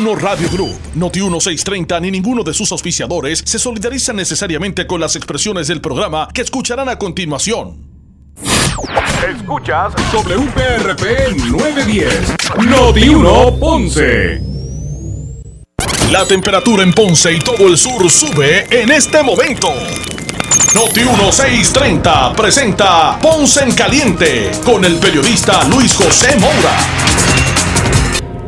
Noti1 Radio Group, Noti1 630 ni ninguno de sus auspiciadores se solidarizan necesariamente con las expresiones del programa que escucharán a continuación. Escuchas WPRP 910, Noti1 Ponce. La temperatura en Ponce y todo el sur sube en este momento. Noti 1630 presenta Ponce en Caliente con el periodista Luis José Moura.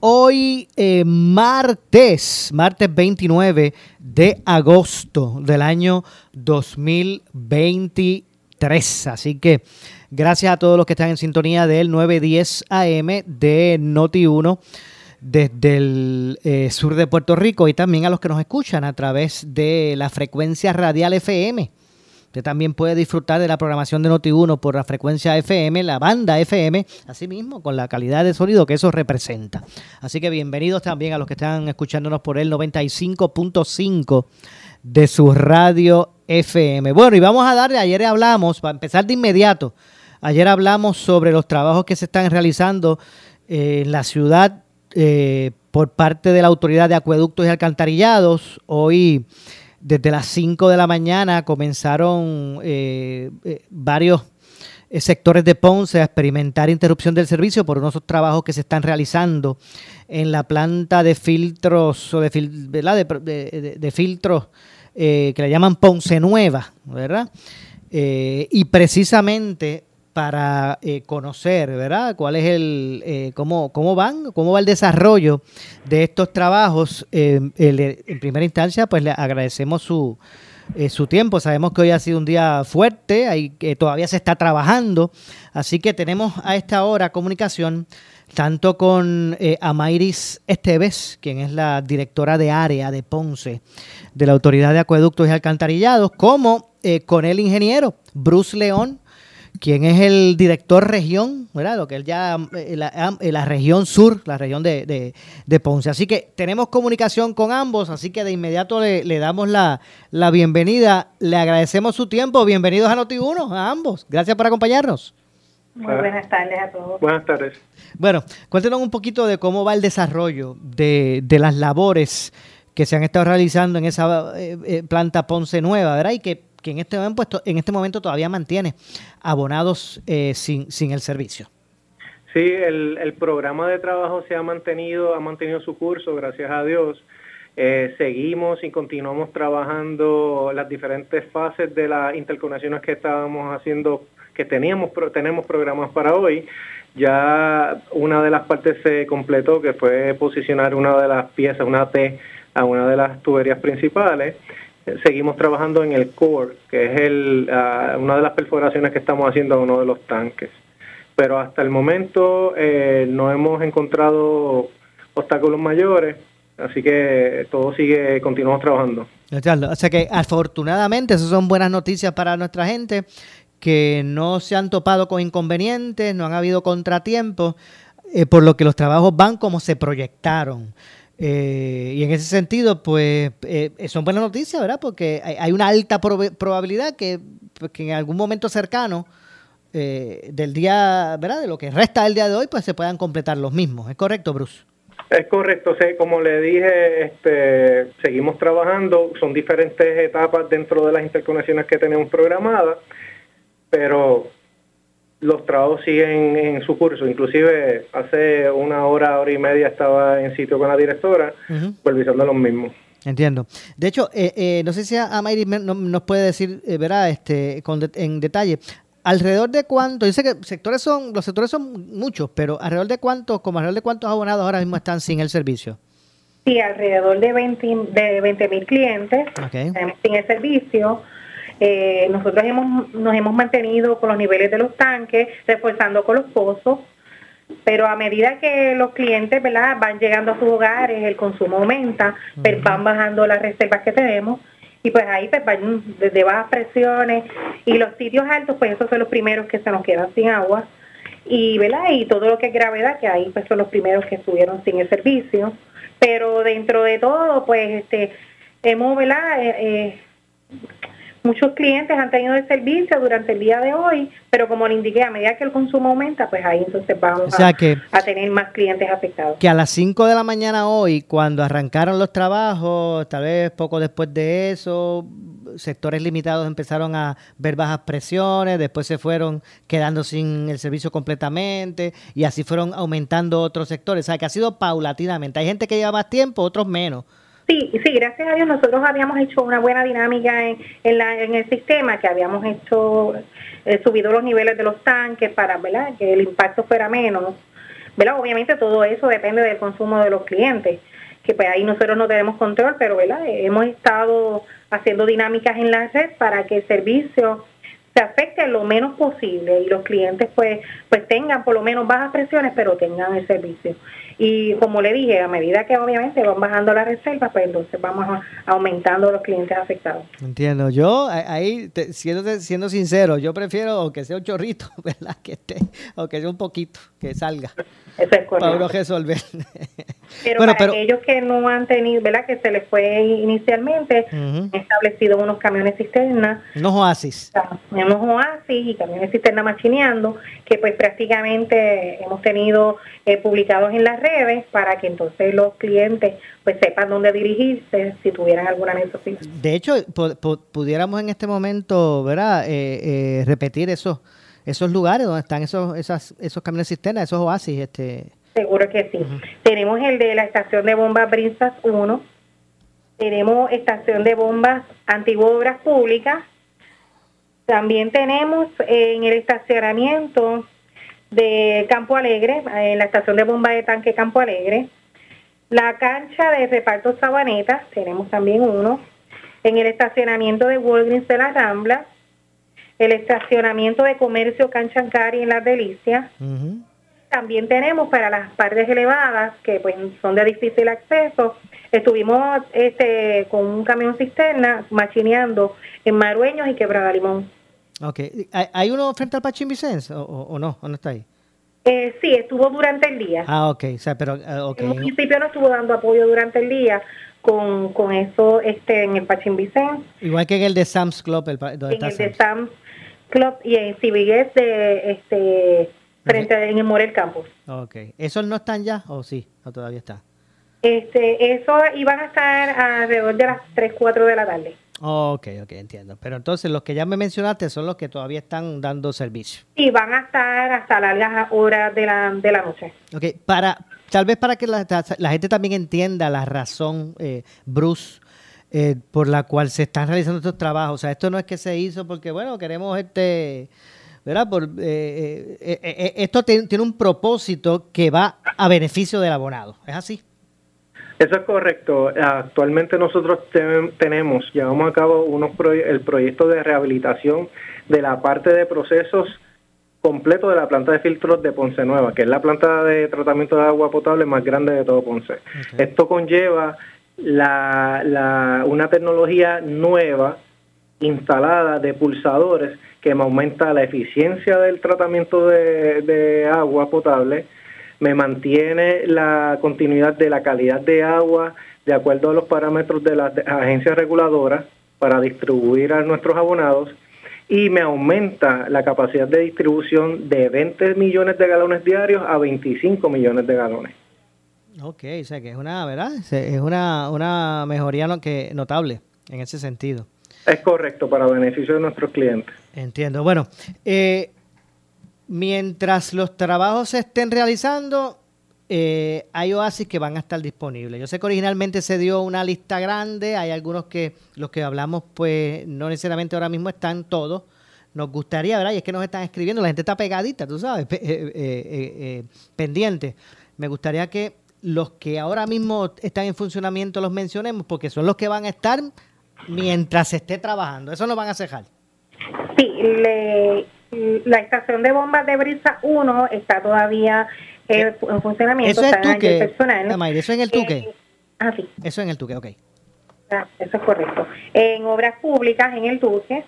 Hoy eh, martes, martes 29 de agosto del año 2023. Así que gracias a todos los que están en sintonía del 910 AM de Noti 1 desde el eh, sur de Puerto Rico y también a los que nos escuchan a través de la frecuencia radial FM. Usted también puede disfrutar de la programación de Noti1 por la frecuencia FM, la banda FM, así mismo con la calidad de sonido que eso representa. Así que bienvenidos también a los que están escuchándonos por el 95.5 de su radio FM. Bueno, y vamos a darle, ayer hablamos, para empezar de inmediato, ayer hablamos sobre los trabajos que se están realizando en la ciudad eh, por parte de la Autoridad de Acueductos y Alcantarillados. Hoy, desde las 5 de la mañana, comenzaron eh, eh, varios sectores de Ponce a experimentar interrupción del servicio por unos trabajos que se están realizando en la planta de filtros o de, de, filtros que le llaman Ponce Nueva, ¿verdad? y precisamente para eh, conocer, ¿verdad? Cuál es el, eh, cómo, cómo van, cómo va el desarrollo de estos trabajos. Eh, en primera instancia, pues le agradecemos su, su tiempo. Sabemos que hoy ha sido un día fuerte, hay, que todavía se está trabajando, así que tenemos a esta hora comunicación tanto con Amairis Esteves, quien es la directora de área de Ponce de la Autoridad de Acueductos y Alcantarillados, como con el ingeniero Bruce León quien es el director región, ¿verdad? Lo que él ya, eh, eh, la, región sur, la región de, Ponce. Así que tenemos comunicación con ambos, así que de inmediato le, damos la, bienvenida. Le agradecemos su tiempo. Bienvenidos a Noti1, a ambos. Gracias por acompañarnos. Muy buenas tardes a todos. Buenas tardes. Bueno, cuéntenos un poquito de cómo va el desarrollo de, las labores que se han estado realizando en esa eh, planta Ponce Nueva, ¿verdad? Y que que en este momento, en este momento todavía mantiene abonados eh, sin, sin el servicio. Sí, el, el, programa de trabajo se ha mantenido, ha mantenido su curso, gracias a Dios. Eh, seguimos y continuamos trabajando las diferentes fases de las interconexiones que estábamos haciendo, que teníamos, tenemos programas para hoy. Ya una de las partes se completó, que fue posicionar una de las piezas, una T, a una de las tuberías principales seguimos trabajando en el core, que es el, ah, una de las perforaciones que estamos haciendo a uno de los tanques. Pero hasta el momento eh, no hemos encontrado obstáculos mayores, así que todo sigue, continuamos trabajando. O sea que afortunadamente esas son buenas noticias para nuestra gente, que no se han topado con inconvenientes, no han habido contratiempos, eh, por lo que los trabajos van como se proyectaron. Eh, y en ese sentido, pues eh, son buenas noticias, ¿verdad? Porque hay, una alta probabilidad que, pues, que, en algún momento cercano eh, del día, ¿verdad? De lo que resta del día de hoy, pues se puedan completar los mismos. ¿Es correcto, Bruce? Es correcto, como le dije, este, seguimos trabajando, son diferentes etapas dentro de las interconexiones que tenemos programadas, pero los trabajos siguen en su curso. Inclusive hace una hora, hora y media estaba en sitio con la directora, supervisando los mismos. Entiendo. De hecho, eh, eh, no sé si Amairis nos puede decir, eh, verá, este, en detalle, alrededor de cuánto, dice que sectores son, los sectores son muchos, pero alrededor de cuántos, como alrededor de cuántos abonados ahora mismo están sin el servicio. Sí, alrededor de 20 de 20 mil clientes sin el servicio. Eh, nosotros hemos, nos hemos mantenido con los niveles de los tanques, reforzando con los pozos. pero a medida que los clientes ¿verdad? van llegando a sus hogares, el consumo aumenta, pues van bajando las reservas que tenemos y pues ahí pues van desde bajas presiones y los sitios altos pues esos son los primeros que se nos quedan sin agua y ¿verdad? y todo lo que es gravedad que ahí pues son los primeros que estuvieron sin el servicio pero dentro de todo pues este hemos ¿verdad? Eh, eh, muchos clientes han tenido el servicio durante el día de hoy, pero como le indiqué, a medida que el consumo aumenta, pues ahí entonces vamos a, tener más clientes afectados. Que a las 5 de la mañana hoy, cuando arrancaron los trabajos, tal vez poco después de eso, sectores limitados empezaron a ver bajas presiones, después se fueron quedando sin el servicio completamente y así fueron aumentando otros sectores. O sea, que ha sido paulatinamente. Hay gente que lleva más tiempo, otros menos Sí, sí, gracias a Dios nosotros habíamos hecho una buena dinámica en, en, el sistema, que habíamos hecho, eh, subido los niveles de los tanques para ¿verdad? que el impacto fuera menos. ¿verdad? Obviamente todo eso depende del consumo de los clientes, que pues ahí nosotros no tenemos control, pero ¿verdad? hemos estado haciendo dinámicas en la red para que el servicio se afecte lo menos posible y los clientes pues pues tengan por lo menos bajas presiones pero tengan el servicio y como le dije, a medida que obviamente van bajando las reservas, pues entonces vamos aumentando los clientes afectados. Entiendo. Yo ahí, siendo, siendo sincero, yo prefiero que sea un chorrito, ¿verdad? Que esté, o que sea un poquito, que salga. Eso es correcto. Para resolver. Pero para aquellos que no han tenido, ¿verdad? Que se les fue inicialmente, han establecido unos camiones cisterna. Unos oasis. Unos oasis y camiones cisterna machineando, que pues prácticamente hemos tenido eh, publicados en las redes para que entonces los clientes pues sepan dónde dirigirse si tuvieran alguna necesidad. De hecho, pudiéramos en este momento, ¿verdad? Eh, eh, repetir esos esos lugares donde están esos esas, esos camiones cisterna, esos oasis, este Seguro que sí. Tenemos el de la estación de bombas Brinzas 1, tenemos estación de bombas Antiguo Obras Públicas, también tenemos en el estacionamiento de Campo Alegre, en la estación de bomba de tanque Campo Alegre, la cancha de reparto Sabaneta, tenemos también uno, en el estacionamiento de Walgreens de la Rambla, el estacionamiento de comercio Canchancari en Las Delicias, también tenemos para las partes elevadas, que pues son de difícil acceso, estuvimos este con un camión cisterna machineando en Marueños y Quebrada Limón. Ok. ¿Hay uno frente al Pachín Vicens o, no? ¿O no está ahí? Eh, sí, estuvo durante el día. Ah, ok. O sea, pero, eh, okay. El municipio no estuvo dando apoyo durante el día con, con eso este en el Pachín Vicens. Igual que en el de Sam's Club. El, en el de Sam's Club y en Civigues de este frente a, en el Morel Campus. Ok. ¿Esos no están ya o sí? ¿O todavía está? Este, eso iban a estar alrededor de las 3, 4 de la tarde. Ok, ok, entiendo. Pero entonces los que ya me mencionaste son los que todavía están dando servicio. Sí, van a estar hasta largas horas de la, de la noche. Ok, para, tal vez para que la, gente también entienda la razón, eh, Bruce, eh, por la cual se están realizando estos trabajos. O sea, esto no es que se hizo porque, bueno, queremos este ¿verdad? Por, eh, eh, eh, esto tiene un propósito que va a beneficio del abonado, ¿es así? Eso es correcto. Actualmente nosotros tenemos, llevamos a cabo unos el proyecto de rehabilitación de la parte de procesos completo de la planta de filtros de Ponce Nueva, que es la planta de tratamiento de agua potable más grande de todo Ponce. Esto conlleva la, una tecnología nueva instalada de pulsadores que me aumenta la eficiencia del tratamiento de, agua potable, me mantiene la continuidad de la calidad de agua de acuerdo a los parámetros de las agencias reguladoras para distribuir a nuestros abonados y me aumenta la capacidad de distribución de 20 millones de galones diarios a 25 millones de galones. Ok, o sea que es una, ¿verdad? Es una, una mejoría notable en ese sentido. Es correcto, para beneficio de nuestros clientes. Entiendo. Bueno, eh, mientras los trabajos se estén realizando, eh, hay oasis que van a estar disponibles. Yo sé que originalmente se dio una lista grande, hay algunos que los que hablamos, pues no necesariamente ahora mismo están todos. Nos gustaría, ¿verdad? Y es que nos están escribiendo, la gente está pegadita, tú sabes, eh, pendiente. Me gustaría que los que ahora mismo están en funcionamiento los mencionemos, porque son los que van a estar mientras esté trabajando. Eso no van a cejar. Sí, la estación de bombas de Brisa 1 está todavía en funcionamiento. Eso es Tuque, personal. eso es en el Tuque. Eh, ah, sí. Eso en el Tuque, ok. Ah, eso es correcto. En obras públicas, en el Duque,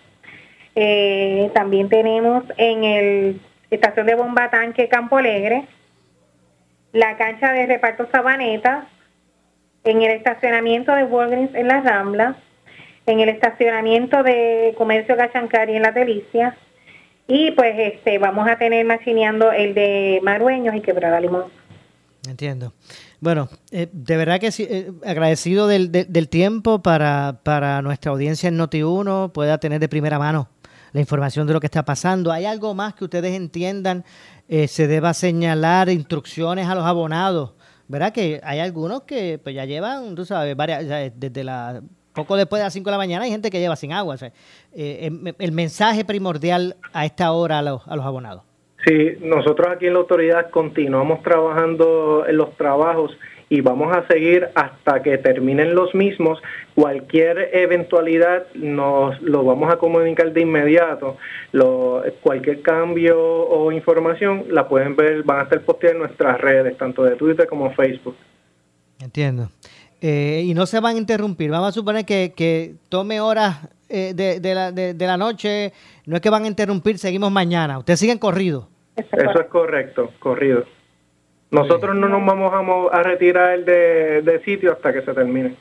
eh, también tenemos en el estación de bomba tanque Campo Alegre, la cancha de reparto Sabaneta, en el estacionamiento de Walgreens en la Rambla, en el estacionamiento de Comercio Gachancari en La Delicia, y pues este vamos a tener machineando el de Marueños y Quebrada Limón. Entiendo. Bueno, eh, de verdad que sí, eh, agradecido del, del, tiempo para, para nuestra audiencia en Noti1, pueda tener de primera mano la información de lo que está pasando. ¿Hay algo más que ustedes entiendan eh, se deba señalar instrucciones a los abonados? ¿Verdad que hay algunos que pues ya llevan, tú sabes, varias, desde la poco después de las 5 de la mañana hay gente que lleva sin agua. el, el, mensaje primordial a esta hora a los, a los abonados. Sí, nosotros aquí en la autoridad continuamos trabajando en los trabajos y vamos a seguir hasta que terminen los mismos. Cualquier eventualidad nos lo vamos a comunicar de inmediato. Lo, cualquier cambio o información la pueden ver, van a estar posteadas en nuestras redes, tanto de Twitter como Facebook. Entiendo. Eh, y no se van a interrumpir. Vamos a suponer que, que tome horas eh, de, de, la, de, la noche. No es que van a interrumpir, seguimos mañana. Ustedes siguen corrido. Eso es correcto, corrido. Nosotros no nos vamos a, retirar de, de, sitio hasta que se termine.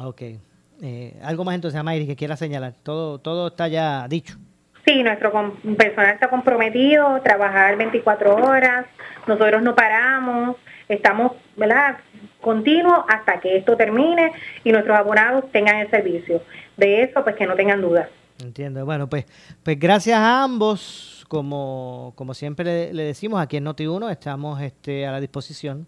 Ok. Eh, algo más entonces, Mayri, que quiera señalar. Todo, todo está ya dicho. Sí, nuestro personal está comprometido, trabajar 24 horas, nosotros no paramos, estamos, ¿verdad? Continuo hasta que esto termine y nuestros abonados tengan el servicio. De eso, pues que no tengan dudas. Entiendo. Bueno, pues, pues gracias a ambos como, como siempre le, decimos, aquí en Noti1 estamos este, a la disposición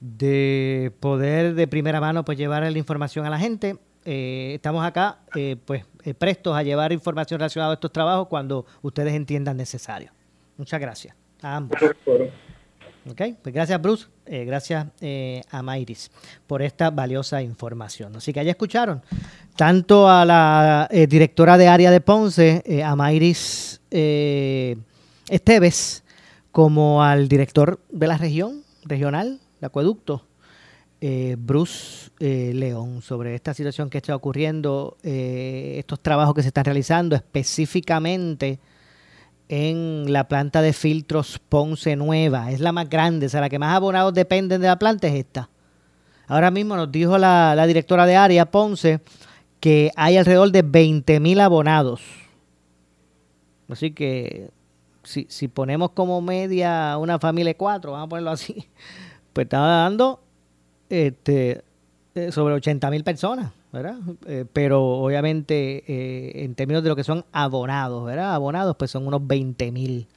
de poder de primera mano pues llevar la información a la gente. Eh, estamos acá eh, pues eh, prestos a llevar información relacionada a estos trabajos cuando ustedes entiendan necesario. Muchas gracias a ambos. Ok, pues gracias Bruce, gracias a Mayris por esta valiosa información. Así que ya escucharon tanto a la directora de área de Ponce, a Mayris eh, Esteves como al director de la región, regional, de acueducto, eh, Bruce eh, León, sobre esta situación que está ocurriendo, eh, estos trabajos que se están realizando específicamente en la planta de filtros Ponce Nueva. Es la más grande, o sea, la que más abonados dependen de la planta es esta. Ahora mismo nos dijo la, directora de área, Ponce, que hay alrededor de 20 mil abonados Así que si, ponemos como media una familia de cuatro, vamos a ponerlo así, pues está dando este, eh, sobre 80 mil personas, ¿verdad? Eh, pero obviamente eh, en términos de lo que son abonados, ¿verdad? Abonados, pues son unos 20 mil,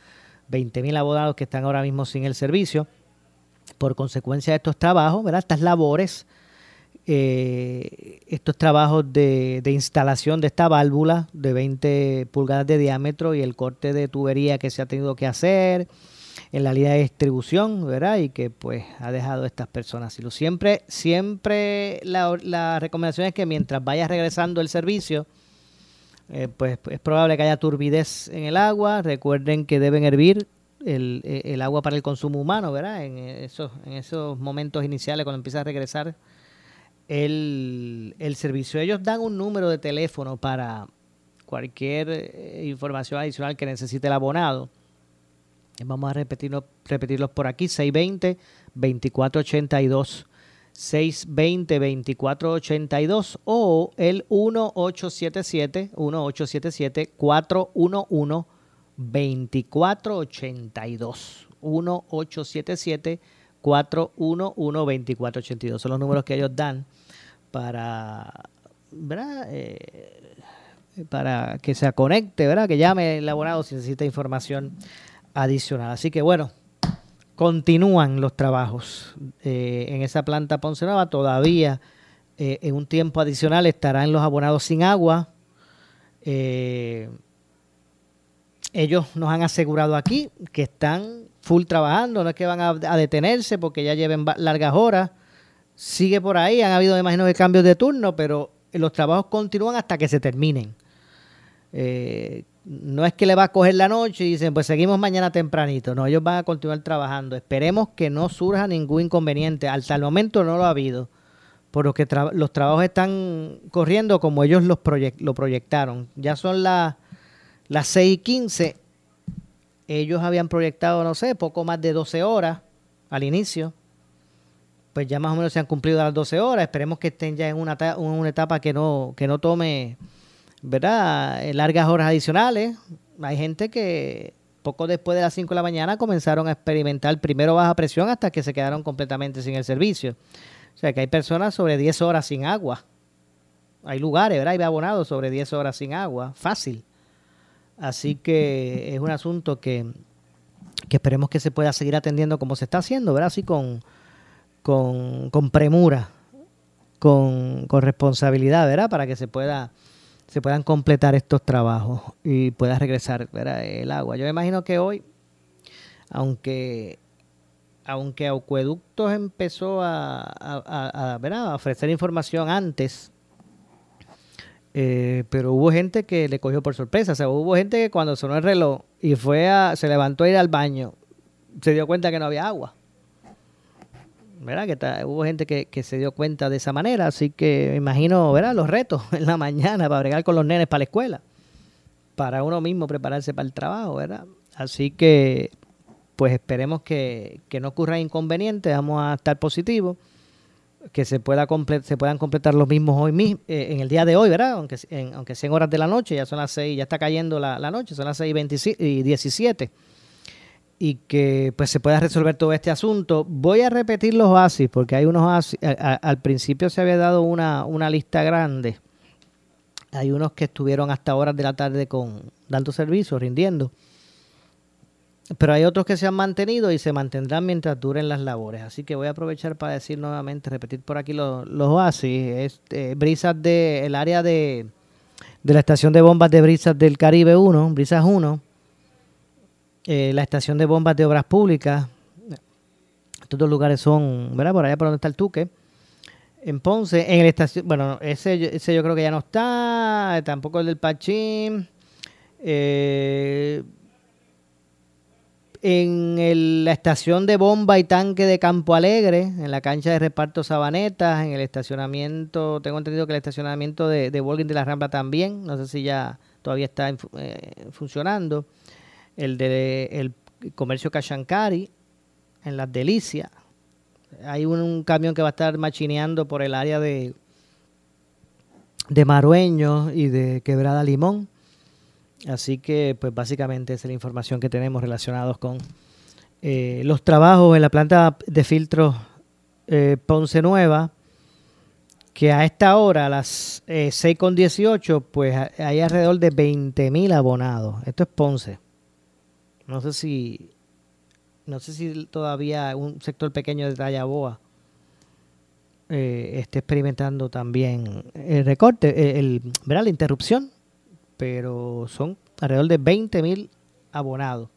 20 mil abonados que están ahora mismo sin el servicio por consecuencia de estos trabajos, ¿verdad? Estas labores eh, estos trabajos de, instalación de esta válvula de 20 pulgadas de diámetro y el corte de tubería que se ha tenido que hacer en la línea de distribución, ¿verdad? Y que pues ha dejado a estas personas. Y siempre, siempre la, recomendación es que mientras vaya regresando el servicio, eh, pues es probable que haya turbidez en el agua. Recuerden que deben hervir el, el, agua para el consumo humano, ¿verdad? En esos, en esos momentos iniciales cuando empieza a regresar el, el servicio. Ellos dan un número de teléfono para cualquier eh, información adicional que necesite el abonado. Vamos a repetirlo, repetirlos por aquí, 620-2482, 620-2482 o el 1877, 1877 411 2482, 1877 411-2482. Son los números que ellos dan para, eh, para que se conecte, ¿verdad? Que llame el abonado si necesita información adicional. Así que bueno, continúan los trabajos eh, en esa planta Ponce Nueva. Todavía eh, en un tiempo adicional estarán los abonados sin agua. ellos nos han asegurado aquí que están full trabajando, no es que van a, detenerse porque ya lleven largas horas. Sigue por ahí, han habido, imagino, cambios de turno, pero los trabajos continúan hasta que se terminen. Eh, no es que le va a coger la noche y dicen, pues seguimos mañana tempranito. No, ellos van a continuar trabajando. Esperemos que no surja ningún inconveniente. Hasta el momento no lo ha habido. Por lo que los trabajos están corriendo como ellos los lo proyectaron. Ya son las, las 6 y 15. Ellos habían proyectado, no sé, poco más de 12 horas al inicio. Pues ya más o menos se han cumplido las 12 horas. Esperemos que estén ya en una, una etapa que no, que no tome ¿verdad? Largas horas adicionales. Hay gente que poco después de las 5 de la mañana comenzaron a experimentar primero baja presión hasta que se quedaron completamente sin el servicio. O sea que hay personas sobre 10 horas sin agua. Hay lugares, ¿verdad? Hay abonados sobre 10 horas sin agua. Fácil. Así que es un asunto que, que esperemos que se pueda seguir atendiendo como se está haciendo, ¿verdad? Así con, con, con premura, con, con responsabilidad, ¿verdad? Para que se pueda se puedan completar estos trabajos y pueda regresar el agua. Yo me imagino que hoy, aunque aunque Acueductos empezó a, a, ofrecer información antes, eh, pero hubo gente que le cogió por sorpresa. O sea, hubo gente que cuando sonó el reloj y fue a, se levantó a ir al baño, se dio cuenta que no había agua. ¿Verdad? Que hubo gente que, se dio cuenta de esa manera, así que me imagino, ¿verdad? Los retos en la mañana para bregar con los nenes para la escuela, para uno mismo prepararse para el trabajo, ¿verdad? Así que, pues esperemos que, no ocurra inconveniente, vamos a estar positivos, que se, pueda se puedan completar los mismos hoy mismo, eh, en el día de hoy, ¿verdad? Aunque, en, aunque sean horas de la noche, ya son las 6, ya está cayendo la, la noche, son las 6 y 17 y que pues se pueda resolver todo este asunto. Voy a repetir los oasis porque hay unos al principio se había dado una, una lista grande. Hay unos que estuvieron hasta horas de la tarde con dando servicio, rindiendo. Pero hay otros que se han mantenido y se mantendrán mientras duren las labores. Así que voy a aprovechar para decir nuevamente, repetir por aquí los, los oasis. Este, brisas del área de, de la estación de bombas de Brisas del Caribe 1, Brisas 1 eh, la estación de bombas de obras públicas. Estos dos lugares son, ¿verdad? Por allá por donde está el Tuque. En Ponce, en el estación, bueno, ese, ese yo creo que ya no está, tampoco el del Pachín. Eh, en la estación de bomba y tanque de Campo Alegre, en la cancha de reparto Sabanetas, en el estacionamiento, tengo entendido que el estacionamiento de, de de la Rambla también, no sé si ya todavía está eh, funcionando el de el comercio Cachancari, en Las Delicias. Hay un, camión que va a estar machineando por el área de, de Marueño y de Quebrada Limón. Así que, pues básicamente esa es la información que tenemos relacionados con eh, los trabajos en la planta de filtros eh, Ponce Nueva, que a esta hora, a las eh, 6.18, pues hay alrededor de 20.000 abonados. Esto es Ponce. No sé si no sé si todavía un sector pequeño de Tallaboa eh, esté experimentando también el recorte, eh, el, la interrupción, pero son alrededor de 20 mil abonados.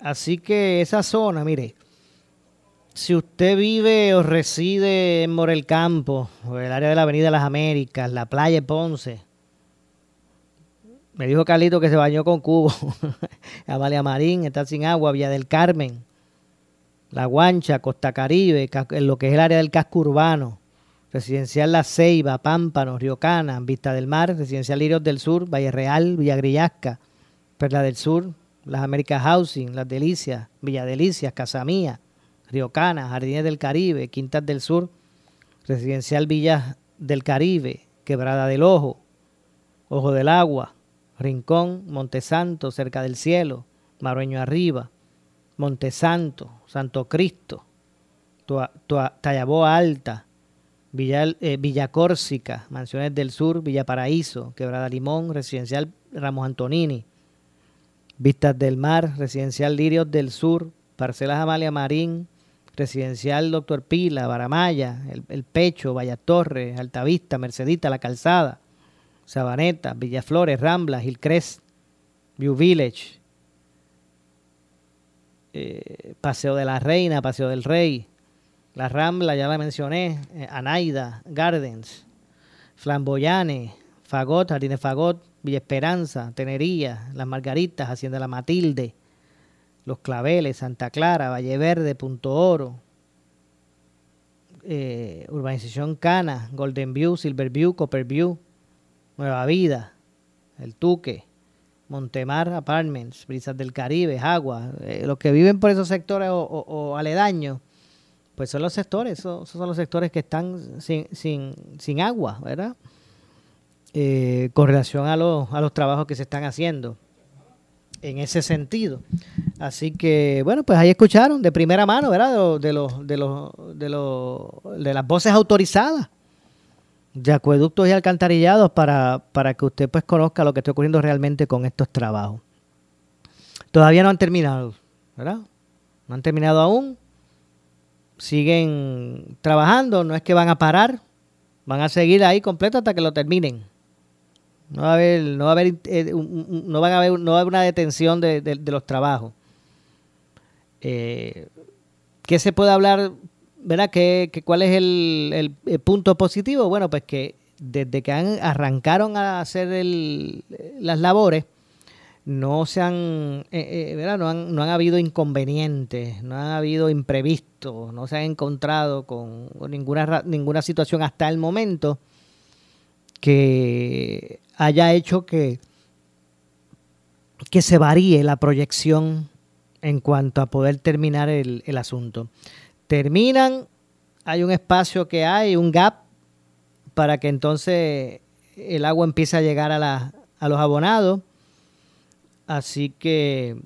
Así que esa zona, mire, si usted vive o reside en Morel Campo, o el área de la Avenida Las Américas, la playa Ponce, me dijo Carlito que se bañó con cubo. Amalia Marín está sin agua, Villa del Carmen, La Guancha, Costa Caribe, lo que es el área del casco urbano. Residencial La Ceiba, Pámpano, Río Cana, Vista del Mar, Residencial Lirios del Sur, Valle Real, Villa Grillasca, Perla del Sur, Las Américas Housing, Las Delicias, Villa Delicias, Casamía, Río Cana, Jardines del Caribe, Quintas del Sur, Residencial Villa del Caribe, Quebrada del Ojo, Ojo del Agua, Rincón, Montesanto, cerca del cielo, Marueño arriba, Montesanto, Santo Cristo, Tallaboa Alta, Villa, eh, Villa Córsica, Mansiones del Sur, Villa Paraíso, Quebrada Limón, Residencial Ramos Antonini, Vistas del Mar, Residencial Lirios del Sur, Parcelas Amalia Marín, Residencial Doctor Pila, Baramaya, El, Pecho, Villa Torres, Altavista, Mercedita, La Calzada, Sabaneta, Villaflores, Rambla, Hillcrest, View Village, eh, Paseo de la Reina, Paseo del Rey, La Rambla, ya la mencioné, eh, Anaida, Gardens, Flamboyane, Fagot, Jardines Fagot, Villa Esperanza, Tenería, Las Margaritas, Hacienda La Matilde, Los Claveles, Santa Clara, Valle Verde, Punto Oro, eh, Urbanización Cana, Golden View, Silver View, Copper View, Nueva Vida, El Tuque, Montemar Apartments, Brisas del Caribe, Agua, eh, los que viven por esos sectores o, aledaños, pues son los sectores, esos, son los sectores que están sin, sin, sin agua, ¿verdad? Eh, con relación a los, a los trabajos que se están haciendo en ese sentido. Así que, bueno, pues ahí escucharon de primera mano, ¿verdad? De, de, los, de, los, de las voces autorizadas de acueductos y alcantarillados para, para que usted pues conozca lo que está ocurriendo realmente con estos trabajos. Todavía no han terminado, ¿verdad? No han terminado aún. Siguen trabajando, no es que van a parar, van a seguir ahí completo hasta que lo terminen. No va a haber, no va a haber, eh, no van a haber, no va a haber una detención de, los trabajos. Eh, ¿Qué se puede hablar ¿verdad? ¿Qué, cuál es el, punto positivo? Bueno, pues que desde que han, arrancaron a hacer las labores, no se han, eh, eh, ¿verdad? No han, no han habido inconvenientes, no han habido imprevistos, no se han encontrado con, ninguna, ninguna situación hasta el momento que haya hecho que, que se varíe la proyección en cuanto a poder terminar el, el asunto terminan, hay un espacio que hay, un gap, para que entonces el agua empiece a llegar a, la, a los abonados. Así que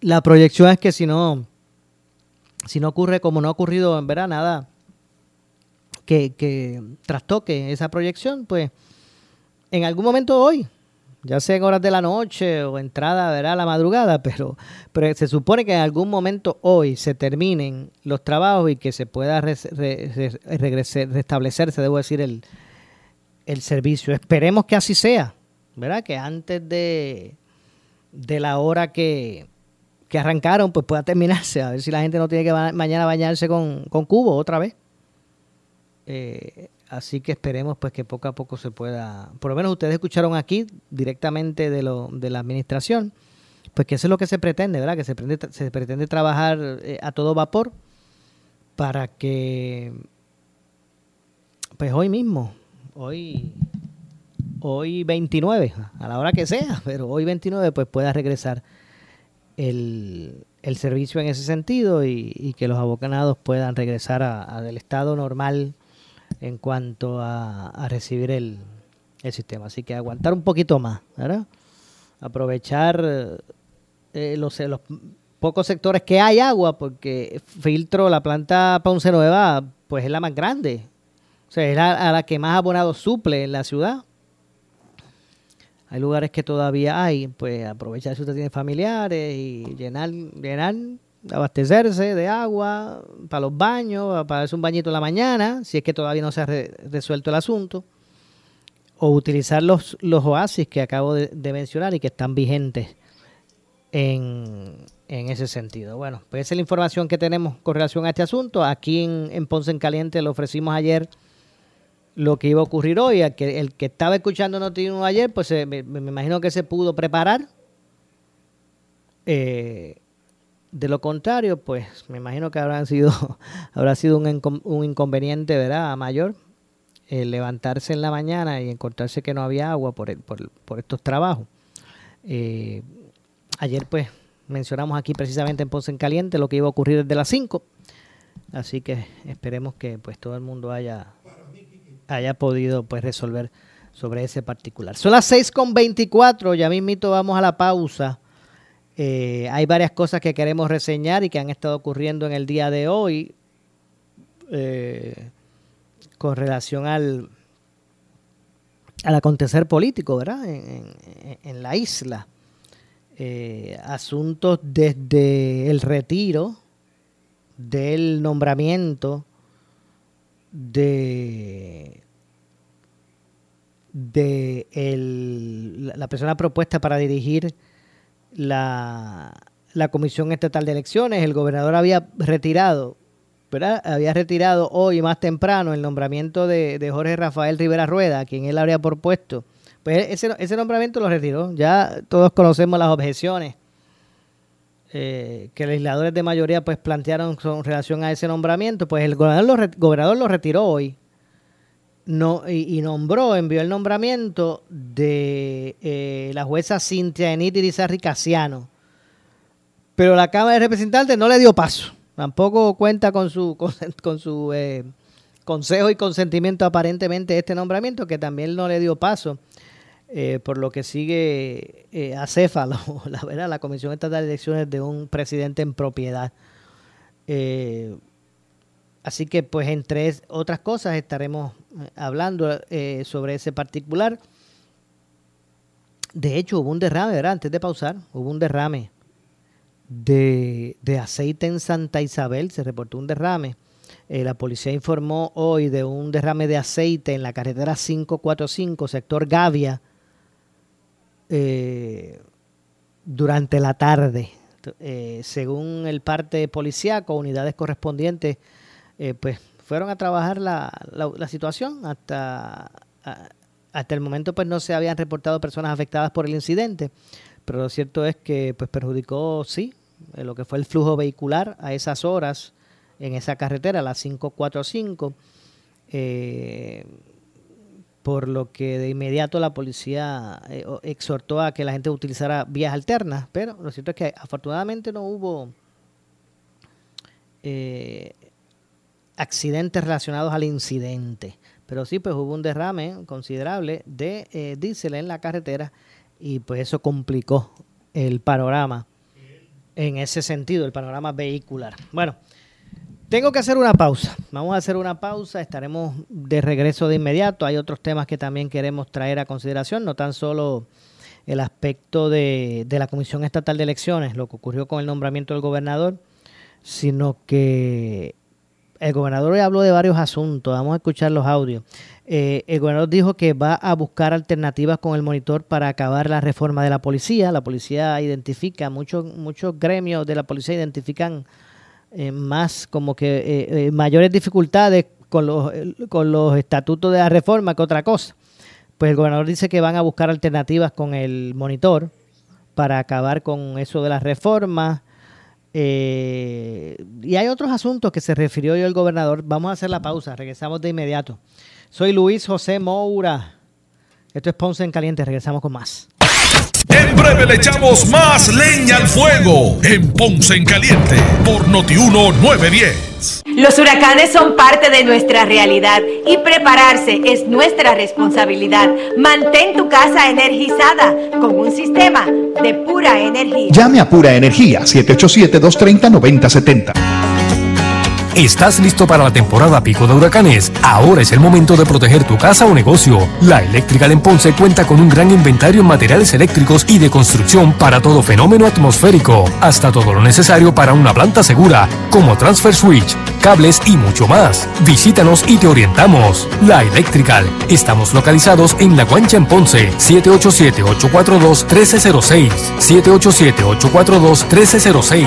la proyección es que si no, si no ocurre como no ha ocurrido en verano, nada que, que trastoque esa proyección, pues en algún momento hoy ya sea en horas de la noche o entrada a la madrugada, pero, pero se supone que en algún momento hoy se terminen los trabajos y que se pueda restablecerse, debo decir, el, el servicio. Esperemos que así sea, ¿verdad? Que antes de, de la hora que, que arrancaron, pues pueda terminarse, a ver si la gente no tiene que mañana bañarse con, con cubo otra vez. Eh, Así que esperemos pues que poco a poco se pueda, por lo menos ustedes escucharon aquí directamente de, lo, de la administración, pues que eso es lo que se pretende, ¿verdad? Que se pretende, se pretende trabajar eh, a todo vapor para que, pues hoy mismo, hoy, hoy 29, a la hora que sea, pero hoy 29 pues pueda regresar el, el servicio en ese sentido y, que los abocados puedan regresar al estado normal en cuanto a, recibir el, sistema. Así que aguantar un poquito más, ¿verdad? Aprovechar eh, los, los pocos sectores que hay agua, porque filtro, la planta Ponce Nueva, pues es la más grande. O sea, es la, a la que más abonado suple en la ciudad. Hay lugares que todavía hay, pues aprovechar si usted tiene familiares y llenar, llenar abastecerse de agua para los baños, para darse un bañito en la mañana, si es que todavía no se ha resuelto el asunto, o utilizar los, los oasis que acabo de, mencionar y que están vigentes en, en, ese sentido. Bueno, pues esa es la información que tenemos con relación a este asunto. Aquí en, Ponce en Caliente lo ofrecimos ayer lo que iba a ocurrir hoy. El que, el que estaba escuchando Noticiero ayer, pues me, me, imagino que se pudo preparar. Eh, de lo contrario, pues me imagino que habrán sido, habrá sido un, un inconveniente, ¿verdad? Mayor el levantarse en la mañana y encontrarse que no había agua por, por, por estos trabajos. Eh, ayer, pues, mencionamos aquí precisamente en Ponce en Caliente lo que iba a ocurrir desde las 5. Así que esperemos que pues todo el mundo haya, haya podido pues resolver sobre ese particular. Son las 6.24, ya mismito vamos a la pausa. Eh, hay varias cosas que queremos reseñar y que han estado ocurriendo en el día de hoy eh, con relación al, al acontecer político, ¿verdad? En, la isla. Eh, asuntos desde el retiro del nombramiento de de la persona propuesta para dirigir la, Comisión Estatal de Elecciones. El gobernador había retirado había retirado hoy más temprano el nombramiento de, Jorge Rafael Rivera Rueda, a quien él habría propuesto. Pues ese, ese nombramiento lo retiró. Ya todos conocemos las objeciones eh, que legisladores de mayoría pues plantearon con relación a ese nombramiento, pues el gobernador lo, gobernador lo retiró hoy no, y, nombró, envió el nombramiento de eh, la jueza Cintia Irizarri Casiano. Pero la Cámara de Representantes no le dio paso. Tampoco cuenta con su, con, su eh, consejo y consentimiento aparentemente este nombramiento, que también no le dio paso. Eh, por lo que sigue eh, acéfalo, la, verdad, la Comisión Estatal de Elecciones de un presidente en propiedad. Así que, pues, entre otras cosas, estaremos eh, hablando sobre ese particular. De hecho, hubo un derrame, ¿verdad? Antes de pausar, hubo un derrame de, aceite en Santa Isabel, se reportó un derrame. la policía informó hoy de un derrame de aceite en la carretera 545, sector Gavia, eh, durante la tarde. Eh, según el parte policíaco, unidades correspondientes, eh, pues fueron a trabajar la, la, situación. Hasta, hasta el momento pues no se habían reportado personas afectadas por el incidente, pero lo cierto es que pues perjudicó, sí, lo que fue el flujo vehicular a esas horas en esa carretera, la 545. Eh, por lo que de inmediato la policía eh, exhortó a que la gente utilizara vías alternas, pero lo cierto es que afortunadamente no hubo eh, accidentes relacionados al incidente, pero sí pues hubo un derrame considerable de eh, diésel en la carretera y pues eso complicó el panorama en ese sentido, el panorama vehicular. Bueno, tengo que hacer una pausa. Vamos a hacer una pausa. Estaremos de regreso de inmediato. Hay otros temas que también queremos traer a consideración, no tan solo el aspecto de, la Comisión Estatal de Elecciones, lo que ocurrió con el nombramiento del gobernador, sino que el gobernador hoy habló de varios asuntos. Vamos a escuchar los audios. Eh, el gobernador dijo que va a buscar alternativas con el monitor para acabar la reforma de la policía. La policía identifica, muchos, muchos gremios de la policía identifican eh, más como que eh, mayores dificultades con los, con los estatutos de la reforma que otra cosa. Pues el gobernador dice que van a buscar alternativas con el monitor para acabar con eso de la reforma. y hay otros asuntos que se refirió yo el gobernador. Vamos a hacer la pausa, regresamos de inmediato. Soy Luis José Moura. Esto es Ponce en Caliente, regresamos con más. En breve le echamos más leña al fuego en Ponce en Caliente por Notiuno 910. Los huracanes son parte de nuestra realidad y prepararse es nuestra responsabilidad. Mantén tu casa energizada con un sistema de pura energía. Llame a Pura Energía 787-230-9070. ¿Estás listo para la temporada pico de huracanes? Ahora es el momento de proteger tu casa o negocio. La Electrical en Ponce cuenta con un gran inventario en materiales eléctricos y de construcción para todo fenómeno atmosférico, hasta todo lo necesario para una planta segura, como transfer switch, cables y mucho más. Visítanos y te orientamos. La Electrical. Estamos localizados en La Guancha en Ponce, 787-842-1306. 787-842-1306.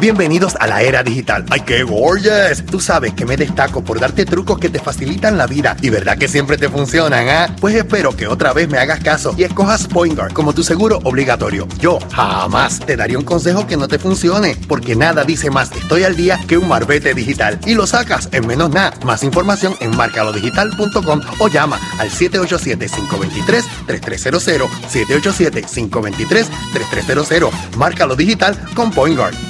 Bienvenidos a la era digital. ¡Ay, qué gorgeous! Tú sabes que me destaco por darte trucos que te facilitan la vida y verdad que siempre te funcionan, ¿ah? Pues espero que otra vez me hagas caso y escojas PointGuard como tu seguro obligatorio. Yo jamás te daría un consejo que no te funcione, porque nada dice más estoy al día que un marbete digital y lo sacas en menos nada. Más información en marcalodigital.com o llama al 787-523-3300. 787-523-3300. Márcalo digital con PointGuard.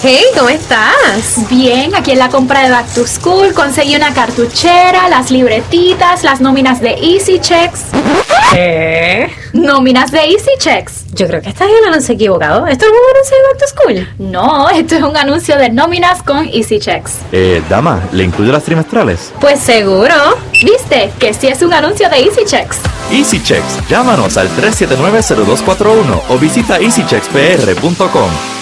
Hey, ¿cómo estás? Bien, aquí en la compra de Back to School conseguí una cartuchera, las libretitas, las nóminas de Easy Checks. ¿Qué? Nóminas de Easy Checks. Yo creo que estás en el anuncio equivocado. ¿Esto es un anuncio de Back to School? No, esto es un anuncio de nóminas con Easy Checks. Eh, dama, ¿le incluyo las trimestrales? Pues seguro. ¿Viste? Que sí es un anuncio de Easy Checks. Easy Checks, llámanos al 379-0241 o visita easycheckspr.com.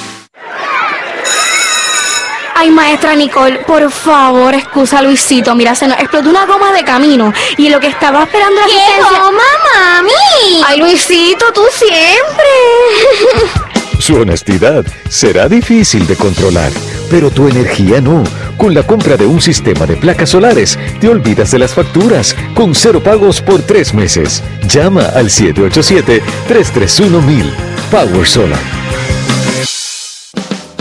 Ay, maestra Nicole, por favor, excusa a Luisito. Mira, se nos explotó una goma de camino y lo que estaba esperando la ¿Qué asistencia... goma, mami? Ay, Luisito, tú siempre. Su honestidad será difícil de controlar, pero tu energía no. Con la compra de un sistema de placas solares, te olvidas de las facturas, con cero pagos por tres meses. Llama al 787-331-1000. Power Solar.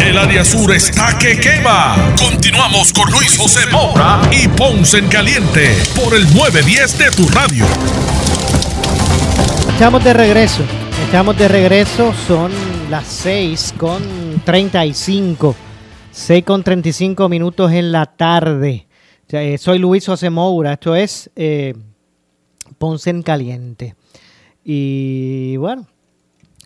El área sur está que quema. Continuamos con Luis José Moura y Ponce en Caliente por el 910 de tu radio. Estamos de regreso. Estamos de regreso. Son las 6 con 35. 6 con 35 minutos en la tarde. Eh, soy Luis José Moura. Esto es eh, Ponce en Caliente. Y bueno,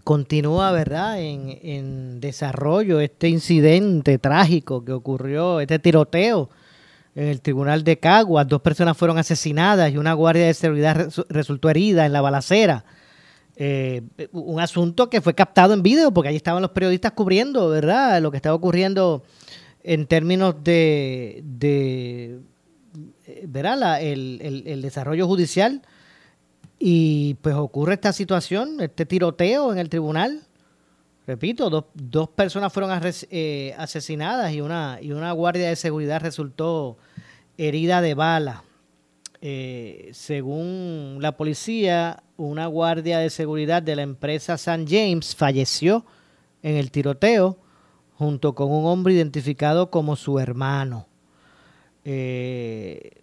continúa, ¿verdad?, en, desarrollo este incidente trágico que ocurrió, este tiroteo en el tribunal de Caguas. Dos personas fueron asesinadas y una guardia de seguridad resu- resultó herida en la balacera. Eh, un asunto que fue captado en video porque allí estaban los periodistas cubriendo, ¿verdad?, lo que estaba ocurriendo en términos de, ¿verdad?, La- el desarrollo judicial. Y pues ocurre esta situación, este tiroteo en el tribunal. Repito, dos, dos personas fueron eh, asesinadas y una, y una guardia de seguridad resultó herida de bala. Eh, según la policía, una guardia de seguridad de la empresa San James falleció en el tiroteo junto con un hombre identificado como su hermano. Eh,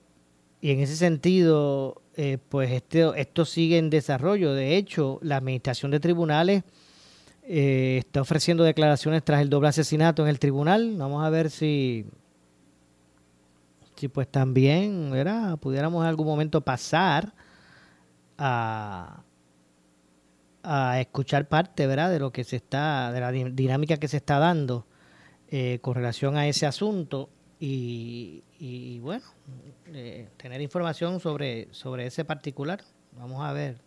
y en ese sentido, eh, pues este, esto sigue en desarrollo. De hecho, la administración de tribunales eh, está ofreciendo declaraciones tras el doble asesinato en el tribunal. Vamos a ver si, si pues también, ¿verdad? Pudiéramos en algún momento pasar a, a escuchar parte, ¿verdad? De lo que se está, de la di- dinámica que se está dando eh, con relación a ese asunto y, y, bueno, eh, tener información sobre, sobre ese particular. Vamos a ver.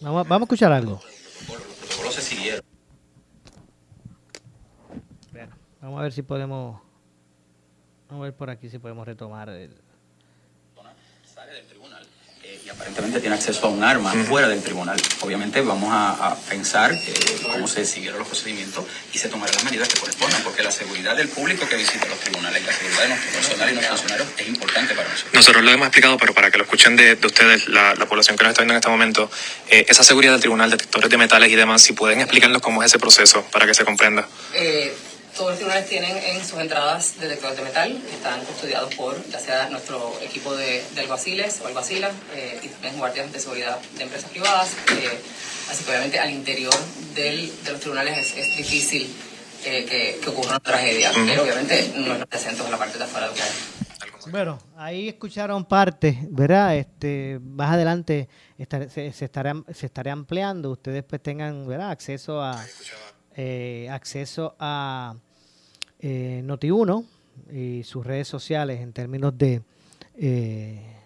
Vamos, vamos a escuchar algo. Bueno, vamos a ver si podemos Vamos a ver por aquí si podemos retomar el... sale del tribunal eh, y aparentemente tiene acceso a un arma fuera del tribunal. Obviamente vamos a, a pensar eh, cómo se siguieron los procedimientos y se tomarán las medidas que correspondan, porque la seguridad del público que visita los tribunales y la seguridad de nuestro personal y nuestros funcionarios es importante para nosotros. Nosotros lo hemos explicado, pero para que lo escuchen de, de ustedes, la, la población que nos está viendo en este momento, eh, esa seguridad del tribunal, detectores de metales y demás, si pueden explicarnos cómo es ese proceso para que se comprenda. Eh, todos los tribunales tienen en sus entradas detectores de metal, que están custodiados por ya sea nuestro equipo de, de alguaciles o alguacilas eh, y también guardias de seguridad de empresas privadas. eh, así que obviamente al interior del, de los tribunales es, es difícil eh, que, que ocurra una tragedia, pero obviamente no nos presento en la parte de afuera del. Bueno, ahí escucharon parte, ¿verdad? Este, más adelante estar- se, se estará, se estará ampliando. Ustedes pues tengan, ¿verdad? Acceso a eh, acceso a eh, Noti1 y sus redes sociales en términos de eh,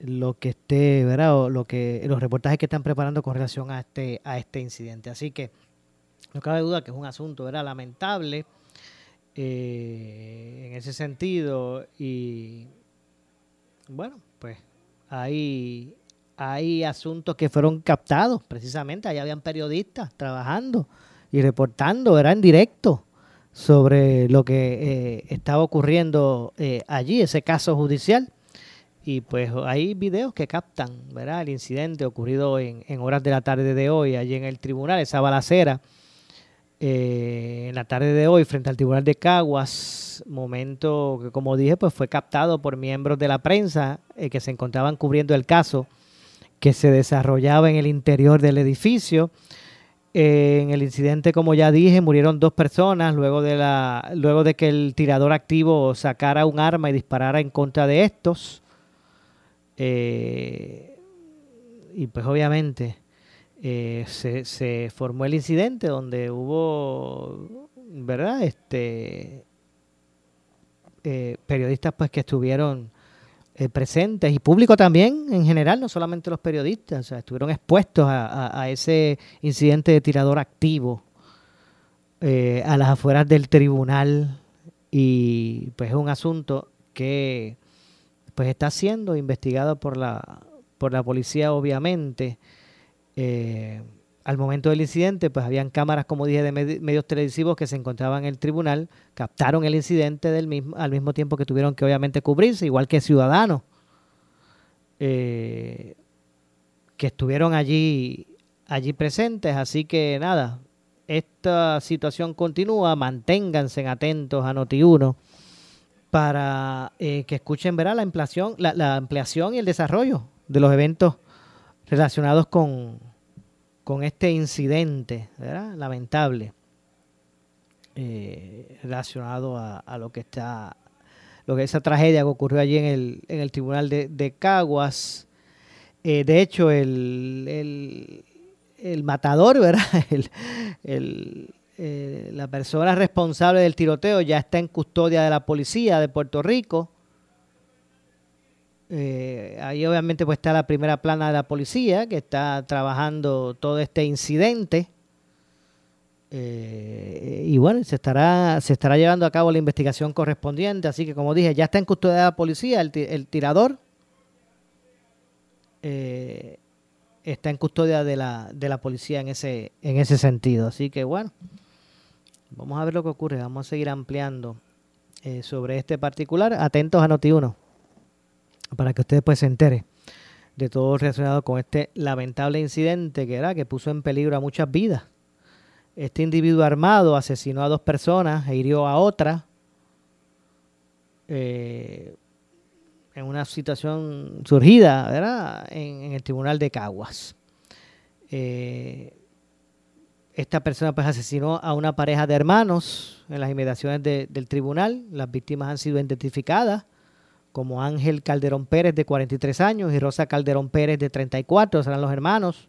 lo que esté, ¿verdad? O lo que los reportajes que están preparando con relación a este a este incidente. Así que no cabe duda que es un asunto, ¿verdad? Lamentable eh, en ese sentido y bueno, pues hay, hay asuntos que fueron captados precisamente, allá habían periodistas trabajando y reportando, era en directo sobre lo que eh, estaba ocurriendo eh, allí, ese caso judicial. Y pues hay videos que captan, ¿verdad? El incidente ocurrido en, en horas de la tarde de hoy, allí en el tribunal, esa balacera eh, en la tarde de hoy frente al Tribunal de Caguas, momento que como dije pues fue captado por miembros de la prensa eh, que se encontraban cubriendo el caso que se desarrollaba en el interior del edificio. En el incidente, como ya dije, murieron dos personas luego de, la, luego de que el tirador activo sacara un arma y disparara en contra de estos. Eh, y pues obviamente eh, se, se formó el incidente donde hubo, ¿verdad? Este, eh, periodistas pues que estuvieron eh, presentes y público también en general, no solamente los periodistas, o sea, estuvieron expuestos a, ese incidente de tirador activo eh, a las afueras del tribunal y pues es un asunto que pues está siendo investigado por la por la policía obviamente eh, al momento del incidente, pues habían cámaras, como dije, de medi- medios televisivos que se encontraban en el tribunal, captaron el incidente del mismo, al mismo tiempo que tuvieron que obviamente cubrirse, igual que ciudadanos eh, que estuvieron allí, allí presentes. Así que nada, esta situación continúa, manténganse atentos a Noti1 para eh, que escuchen verá la, la ampliación y el desarrollo de los eventos relacionados con, con este incidente, ¿verdad? Lamentable, eh, relacionado a, lo que está, lo que esa tragedia que ocurrió allí en el, en el tribunal de, Caguas. Eh, de hecho, el, el, el matador, ¿verdad? El, eh, la persona responsable del tiroteo ya está en custodia de la policía de Puerto Rico. Eh, ahí obviamente pues está la primera plana de la policía que está trabajando todo este incidente. Eh, y bueno, se estará, se estará llevando a cabo la investigación correspondiente. Así que como dije, ya está en custodia de la policía el, ti- el tirador. eh, está en custodia de la, de la policía en ese, en ese sentido. Así que bueno, vamos a ver lo que ocurre. Vamos a seguir ampliando eh, sobre este particular. Atentos a Noti1 para que ustedes pues se entere de todo relacionado con este lamentable incidente que era que puso en peligro a muchas vidas. Este individuo armado asesinó a dos personas e hirió a otra eh, en una situación surgida, ¿verdad? En, el tribunal de Caguas. Eh, esta persona pues asesinó a una pareja de hermanos en las inmediaciones de- del tribunal. Las víctimas han sido identificadas como Ángel Calderón Pérez de 43 años y Rosa Calderón Pérez de 34, serán los hermanos.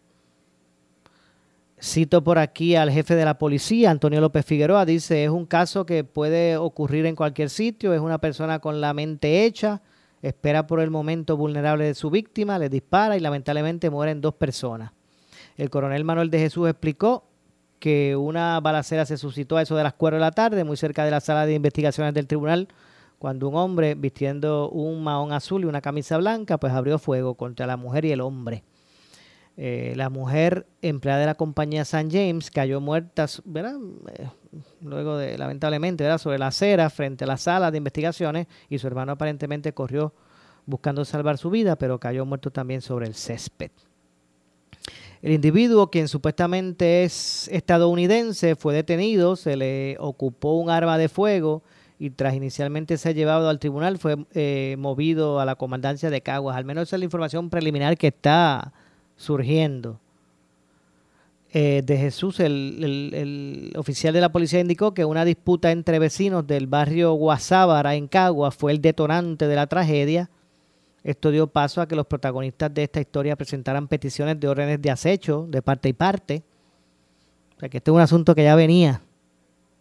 Cito por aquí al jefe de la policía, Antonio López Figueroa, dice, es un caso que puede ocurrir en cualquier sitio, es una persona con la mente hecha, espera por el momento vulnerable de su víctima, le dispara y lamentablemente mueren dos personas. El coronel Manuel de Jesús explicó que una balacera se suscitó a eso de las 4 de la tarde, muy cerca de la sala de investigaciones del tribunal, cuando un hombre vistiendo un mahón azul y una camisa blanca, pues abrió fuego contra la mujer y el hombre. Eh, la mujer empleada de la compañía San James cayó muerta, ¿verdad? Eh, luego de, lamentablemente, ¿verdad? sobre la acera frente a la sala de investigaciones y su hermano aparentemente corrió buscando salvar su vida, pero cayó muerto también sobre el césped. El individuo, quien supuestamente es estadounidense, fue detenido, se le ocupó un arma de fuego y tras inicialmente ser llevado al tribunal fue eh, movido a la comandancia de Caguas. Al menos esa es la información preliminar que está surgiendo. Eh, de Jesús, el, el, oficial de la policía indicó que una disputa entre vecinos del barrio Guasábara en Caguas fue el detonante de la tragedia. Esto dio paso a que los protagonistas de esta historia presentaran peticiones de órdenes de acecho de parte y parte. O sea que este es un asunto que ya venía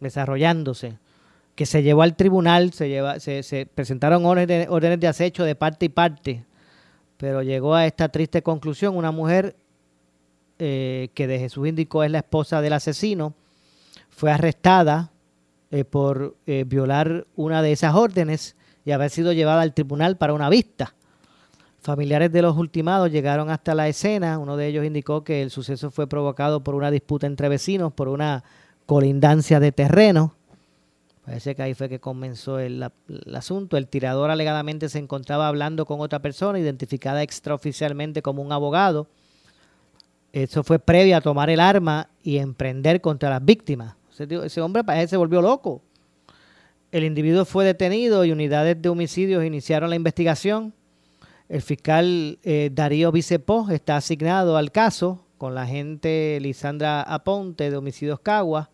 desarrollándose que se llevó al tribunal, se, lleva, se, presentaron órdenes, órdenes de acecho de parte y parte, pero llegó a esta triste conclusión. Una mujer eh, que de Jesús indicó es la esposa del asesino, fue arrestada eh, por eh, violar una de esas órdenes y haber sido llevada al tribunal para una vista. Familiares de los ultimados llegaron hasta la escena. Uno de ellos indicó que el suceso fue provocado por una disputa entre vecinos, por una colindancia de terreno. Parece que ahí fue que comenzó el, asunto. El tirador alegadamente se encontraba hablando con otra persona, identificada extraoficialmente como un abogado. Eso fue previo a tomar el arma y emprender contra las víctimas. Ese, hombre parece se volvió loco. El individuo fue detenido y unidades de homicidios iniciaron la investigación. El fiscal eh, Darío Vicepó está asignado al caso con la agente Lisandra Aponte de Homicidios Cagua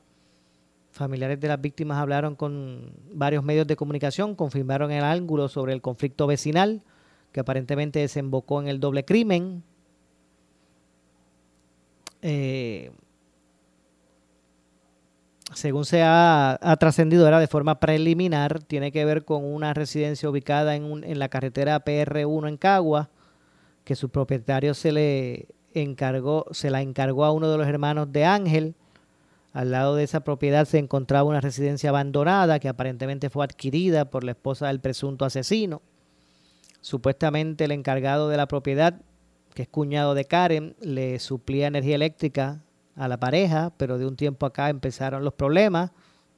Familiares de las víctimas hablaron con varios medios de comunicación, confirmaron el ángulo sobre el conflicto vecinal que aparentemente desembocó en el doble crimen. Eh, según se ha, trascendido, era de forma preliminar, tiene que ver con una residencia ubicada en, en la carretera PR1 en Cagua, que su propietario se le encargó, se la encargó a uno de los hermanos de Ángel al lado de esa propiedad se encontraba una residencia abandonada que aparentemente fue adquirida por la esposa del presunto asesino. Supuestamente el encargado de la propiedad, que es cuñado de Karen, le suplía energía eléctrica a la pareja, pero de un tiempo acá empezaron los problemas.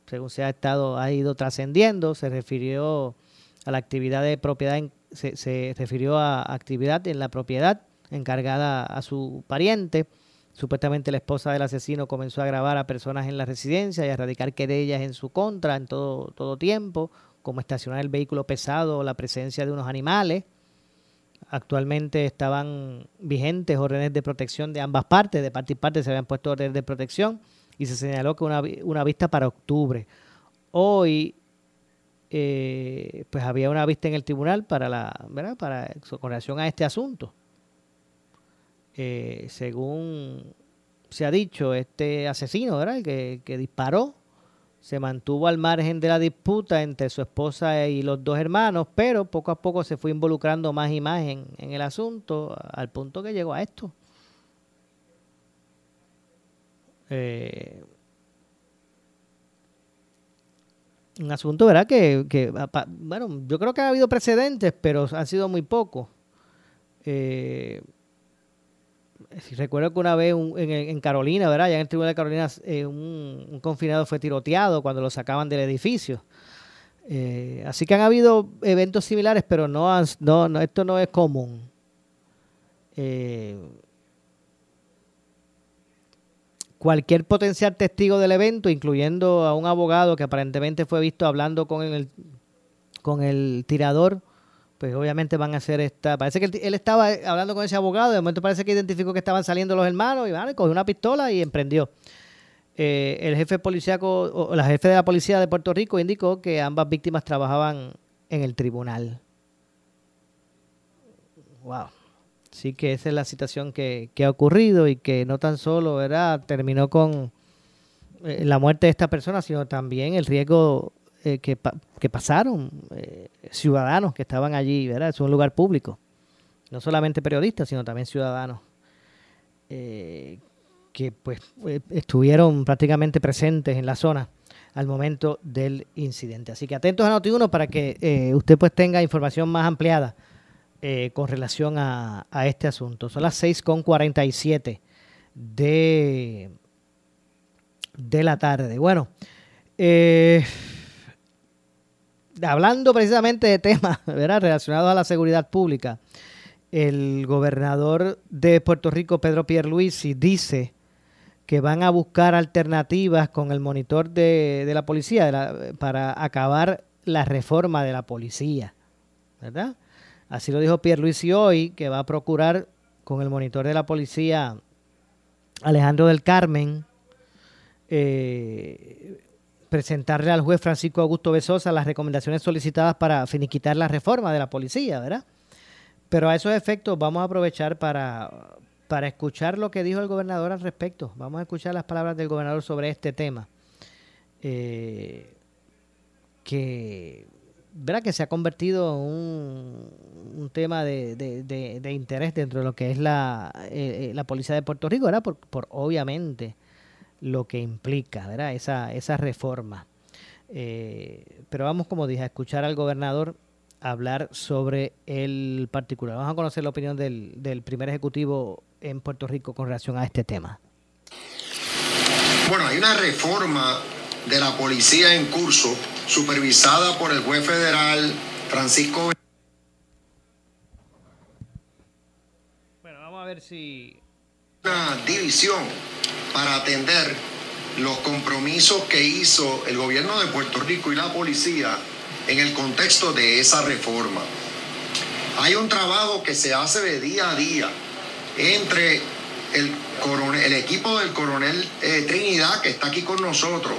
Según se ha estado ha ido trascendiendo, se refirió a la actividad de propiedad, se, se refirió a actividad en la propiedad encargada a su pariente Supuestamente la esposa del asesino comenzó a grabar a personas en la residencia y a erradicar querellas en su contra en todo, todo tiempo, como estacionar el vehículo pesado o la presencia de unos animales. Actualmente estaban vigentes órdenes de protección de ambas partes, de parte y parte se habían puesto órdenes de protección y se señaló que una, una vista para octubre. Hoy eh, pues había una vista en el tribunal para la, ¿verdad? Para, con relación a este asunto. Eh, según se ha dicho, este asesino, ¿verdad? Que, que disparó, se mantuvo al margen de la disputa entre su esposa y los dos hermanos, pero poco a poco se fue involucrando más y más en, el asunto, al punto que llegó a esto. Eh, un asunto, ¿verdad? Que, que, bueno, yo creo que ha habido precedentes, pero han sido muy pocos. Eh, recuerdo que una vez en, Carolina, ¿verdad? Ya en el Tribunal de Carolina eh, un, confinado fue tiroteado cuando lo sacaban del edificio. Eh, así que han habido eventos similares, pero no, no, esto no es común. Eh, cualquier potencial testigo del evento, incluyendo a un abogado que aparentemente fue visto hablando con el, con el tirador, pues obviamente van a hacer esta... Parece que él, estaba hablando con ese abogado, de momento parece que identificó que estaban saliendo los hermanos y vale, cogió una pistola y emprendió. Eh, el jefe policíaco, o la jefe de la policía de Puerto Rico indicó que ambas víctimas trabajaban en el tribunal. Wow. Sí que esa es la situación que, que ha ocurrido y que no tan solo, ¿verdad? Terminó con eh, la muerte de esta persona, sino también el riesgo eh, que, pasaron, eh, ciudadanos que estaban allí, ¿verdad? Es un lugar público. No solamente periodistas, sino también ciudadanos eh, que pues estuvieron prácticamente presentes en la zona. al momento del incidente. Así que atentos a Noti1 para que usted pues tenga información más ampliada con relación a, a, este asunto. Son las 6.47 de, de la tarde. Bueno, eh, hablando precisamente de temas ¿verdad? relacionados a la seguridad pública, el gobernador de Puerto Rico, Pedro Pierluisi, dice que van a buscar alternativas con el monitor de, la policía para acabar la reforma de la policía, ¿verdad? Así lo dijo Pierluisi hoy, que va a procurar con el monitor de la policía, Alejandro del Carmen, eh, presentarle al juez Francisco Augusto Besosa las recomendaciones solicitadas para finiquitar la reforma de la policía, ¿verdad? Pero a esos efectos vamos a aprovechar para, para escuchar lo que dijo el gobernador al respecto. Vamos a escuchar las palabras del gobernador sobre este tema. Eh, que, ¿verdad? que se ha convertido en un, un tema de, de, de, interés dentro de lo que es la, eh, la policía de Puerto Rico, ¿verdad? Por, por obviamente lo que implica ¿verdad? Esa, esa reforma. Eh, pero vamos, como dije, a escuchar al gobernador hablar sobre el particular. Vamos a conocer la opinión del, del primer ejecutivo en Puerto Rico con relación a este tema. Bueno, hay una reforma de la policía en curso, supervisada por el juez federal Francisco. Bueno, vamos a ver si. Una división para atender los compromisos que hizo el gobierno de Puerto Rico y la policía en el contexto de esa reforma. Hay un trabajo que se hace de día a día entre el, el equipo del coronel eh, Trinidad, que está aquí con nosotros,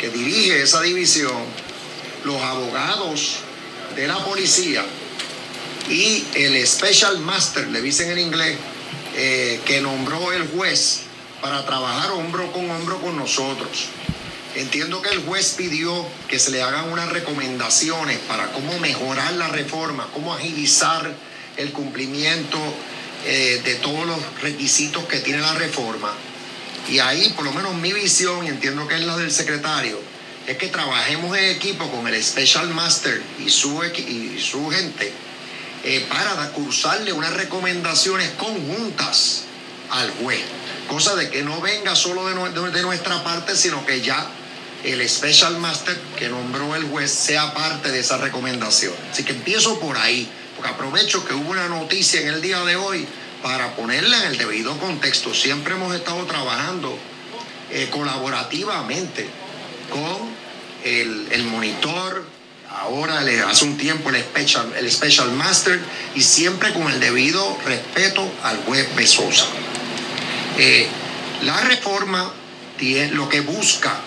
que dirige esa división, los abogados de la policía y el Special Master, le dicen en inglés, eh, que nombró el juez para trabajar hombro con hombro con nosotros. Entiendo que el juez pidió que se le hagan unas recomendaciones para cómo mejorar la reforma, cómo agilizar el cumplimiento eh, de todos los requisitos que tiene la reforma. Y ahí, por lo menos mi visión, y entiendo que es la del secretario, es que trabajemos en equipo con el Special Master y su, y su gente eh, para cursarle unas recomendaciones conjuntas al juez. Cosa de que no venga solo de, nuestra parte, sino que ya el Special Master que nombró el juez sea parte de esa recomendación. Así que empiezo por ahí, porque aprovecho que hubo una noticia en el día de hoy para ponerla en el debido contexto. Siempre hemos estado trabajando eh, colaborativamente con el, monitor, ahora hace un tiempo el special, el special Master y siempre con el debido respeto al juez Besosa. La reforma tiene, lo que busca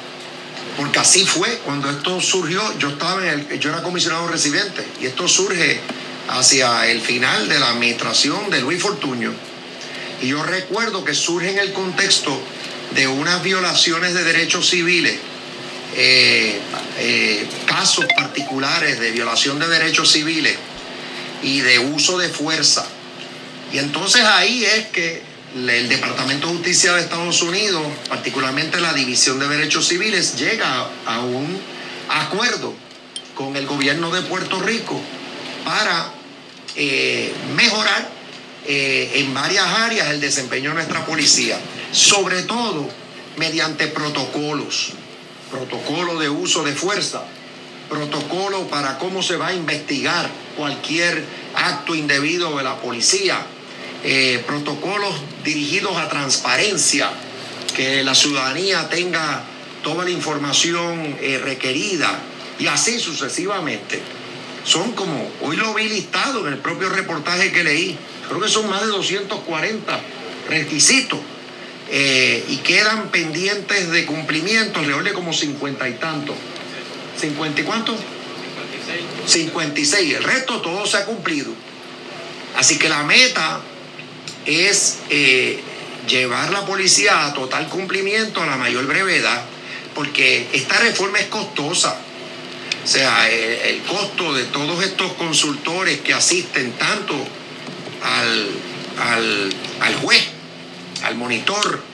porque así fue cuando esto surgió. Yo estaba en el, yo era comisionado residente y esto surge hacia el final de la administración de Luis Fortuño. Y yo recuerdo que surge en el contexto de unas violaciones de derechos civiles, eh, eh, casos particulares de violación de derechos civiles y de uso de fuerza. Y entonces ahí es que el Departamento de Justicia de Estados Unidos, particularmente la División de Derechos Civiles, llega a un acuerdo con el gobierno de Puerto Rico para eh, mejorar eh, en varias áreas el desempeño de nuestra policía, sobre todo mediante protocolos, protocolo de uso de fuerza, protocolo para cómo se va a investigar cualquier acto indebido de la policía, eh, protocolos dirigidos a transparencia, que la ciudadanía tenga toda la información eh, requerida y así sucesivamente. Son como, hoy lo vi listado en el propio reportaje que leí, creo que son más de 240 requisitos eh, y quedan pendientes de cumplimiento alrededor de como 50 y tantos. ¿50 y cuánto? 56. 56. El resto todo se ha cumplido. Así que la meta es eh, llevar la policía a total cumplimiento a la mayor brevedad, porque esta reforma es costosa. O sea, el, costo de todos estos consultores que asisten tanto al, al, al juez, al monitor,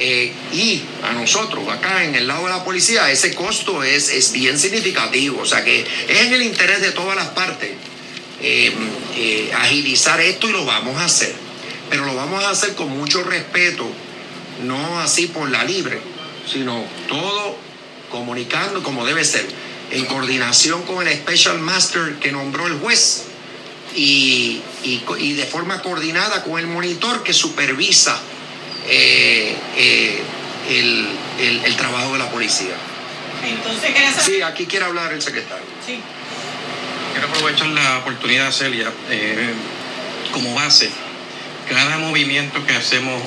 Eh, y a nosotros, acá en el lado de la policía, ese costo es, es bien significativo. O sea que es en el interés de todas las partes eh, agilizar esto y lo vamos a hacer. Pero lo vamos a hacer con mucho respeto, no así por la libre, sino todo comunicando como debe ser, en coordinación con el Special Master que nombró el juez y, y, y de forma coordinada con el monitor que supervisa eh, eh, el, el, el, trabajo de la policía. Entonces, Sí, aquí quiere hablar el secretario. Sí. Quiero aprovechar la oportunidad, Celia, eh, como base, cada movimiento que hacemos,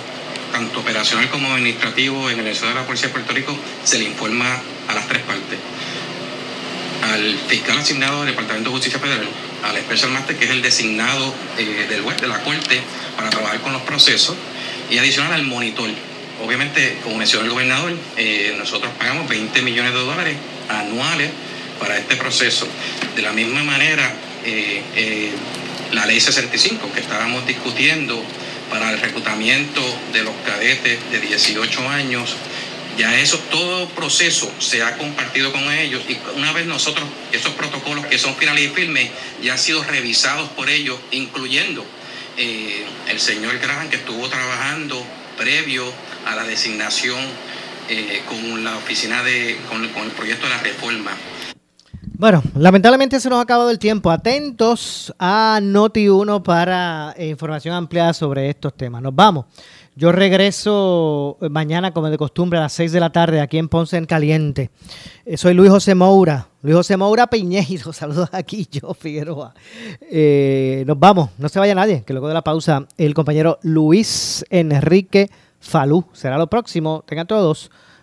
tanto operacional como administrativo, en el Estado de la Policía de Puerto Rico, se le informa a las tres partes. Al fiscal asignado del Departamento de Justicia Federal, al Special Master, que es el designado eh, del de la Corte para trabajar con los procesos, y adicional al monitor. Obviamente, como mencionó el gobernador, eh, nosotros pagamos 20 millones de dólares anuales para este proceso. De la misma manera, eh, eh, la ley 65 que estábamos discutiendo para el reclutamiento de los cadetes de 18 años, ya eso, todo proceso se ha compartido con ellos y una vez nosotros, esos protocolos que son finales y firmes, ya han sido revisados por ellos, incluyendo eh, el señor Graham que estuvo trabajando previo a la designación eh, con la oficina de, con, con, el proyecto de la reforma. Bueno, lamentablemente se nos ha acabado el tiempo. Atentos a Noti1 para eh, información ampliada sobre estos temas. Nos vamos. Yo regreso mañana, como de costumbre, a las 6 de la tarde aquí en Ponce en Caliente. Eh, soy Luis José Moura. Luis José Moura Piñeiro. Saludos aquí, yo, Figueroa. Eh, nos vamos. No se vaya nadie, que luego de la pausa, el compañero Luis Enrique Falú será lo próximo. Tengan todos.